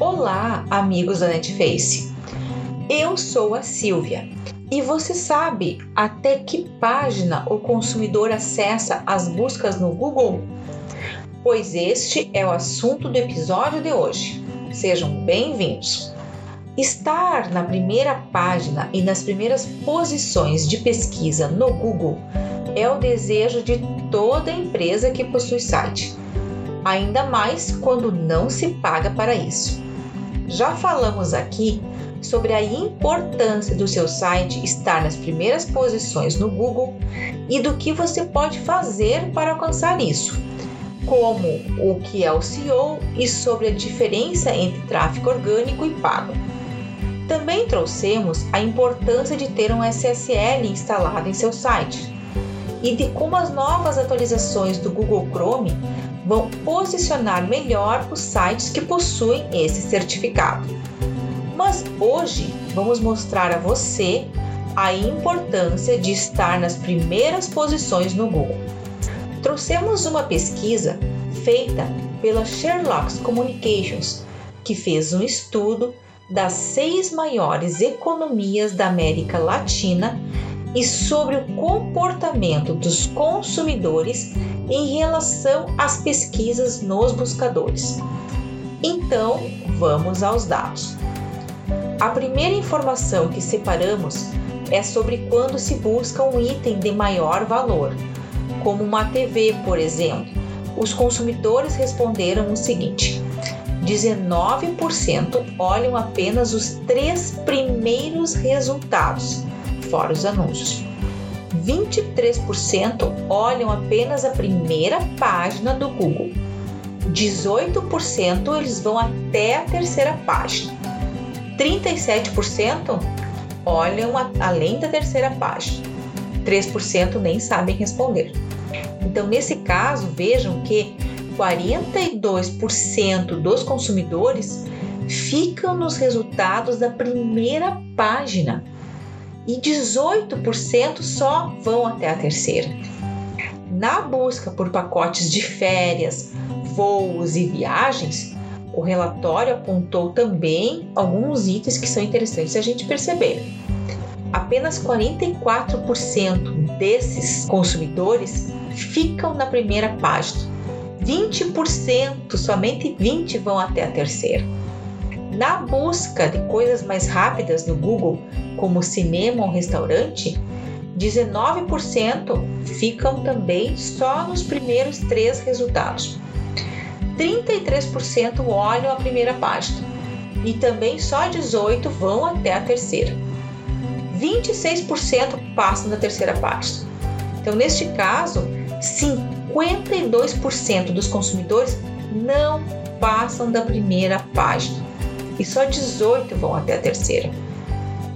Olá, amigos da Netface. Eu sou a Silvia e você sabe até que página o consumidor acessa as buscas no Google? Pois este é o assunto do episódio de hoje. Sejam bem-vindos. Estar na primeira página e nas primeiras posições de pesquisa no Google é o desejo de toda empresa que possui site, ainda mais quando não se paga para isso. Já falamos aqui sobre a importância do seu site estar nas primeiras posições no Google e do que você pode fazer para alcançar isso, como o que é o SEO e sobre a diferença entre tráfego orgânico e pago. Também trouxemos a importância de ter um SSL instalado em seu site e de como as novas atualizações do Google Chrome vão posicionar melhor os sites que possuem esse certificado. Mas hoje vamos mostrar a você a importância de estar nas primeiras posições no Google. Trouxemos uma pesquisa feita pela Sherlock Communications, que fez um estudo das seis maiores economias da América Latina e sobre o comportamento dos consumidores em relação às pesquisas nos buscadores. Então, vamos aos dados. A primeira informação que separamos é sobre quando se busca um item de maior valor, como uma TV, por exemplo. Os consumidores responderam o seguinte: 19% olham apenas os três primeiros resultados, fora os anúncios. 23% olham apenas a primeira página do Google. 18% eles vão até a terceira página. 37% olham a, além da terceira página. 3% nem sabem responder. Então, nesse caso, vejam que 42% dos consumidores ficam nos resultados da primeira página e 18% só vão até a terceira. Na busca por pacotes de férias, voos e viagens, o relatório apontou também alguns itens que são interessantes a gente perceber. Apenas 44% desses consumidores ficam na primeira página. 20%, somente 20 vão até a terceira. Na busca de coisas mais rápidas no Google, como cinema ou restaurante, 19% ficam também só nos primeiros três resultados. 33% olham a primeira página e também só 18 vão até a terceira. 26% passam da terceira página. Então, neste caso, 52% dos consumidores não passam da primeira página e só 18 vão até a terceira.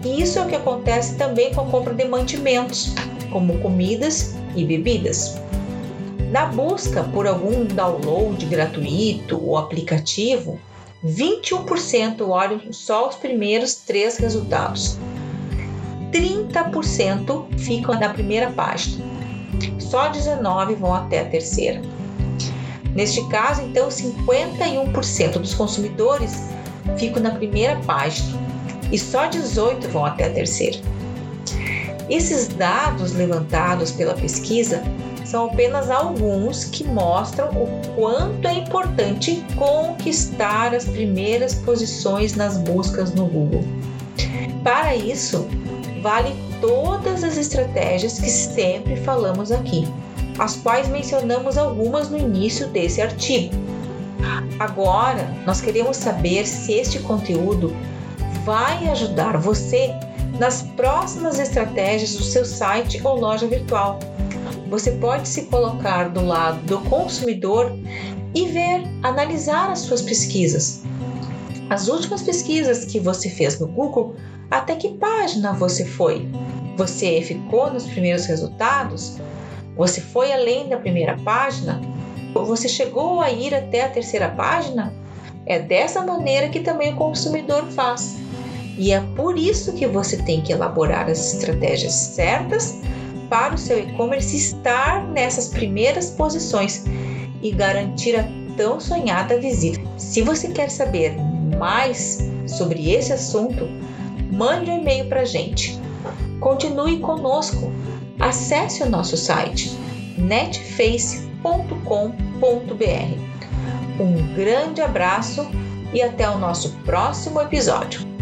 E isso é o que acontece também com a compra de mantimentos, como comidas e bebidas. Na busca por algum download gratuito ou aplicativo, 21% olham só os primeiros três resultados. 30% ficam na primeira página. Só 19 vão até a terceira. Neste caso, então, 51% dos consumidores ficam na primeira página e só 18 vão até a terceira. Esses dados levantados pela pesquisa são apenas alguns que mostram o quanto é importante conquistar as primeiras posições nas buscas no Google. Para isso, vale todas as estratégias que sempre falamos aqui, as quais mencionamos algumas no início desse artigo. Agora, nós queremos saber se este conteúdo vai ajudar você nas próximas estratégias do seu site ou loja virtual. Você pode se colocar do lado do consumidor e ver, analisar as suas pesquisas. As últimas pesquisas que você fez no Google, até que página você foi? Você ficou nos primeiros resultados? Você foi além da primeira página? Você chegou a ir até a terceira página? É dessa maneira que também o consumidor faz. E é por isso que você tem que elaborar as estratégias certas para o seu e-commerce estar nessas primeiras posições e garantir a tão sonhada visita. Se você quer saber mais sobre esse assunto, mande um e-mail para a gente. Continue conosco. Acesse o nosso site netface.com.br. Um grande abraço e até o nosso próximo episódio.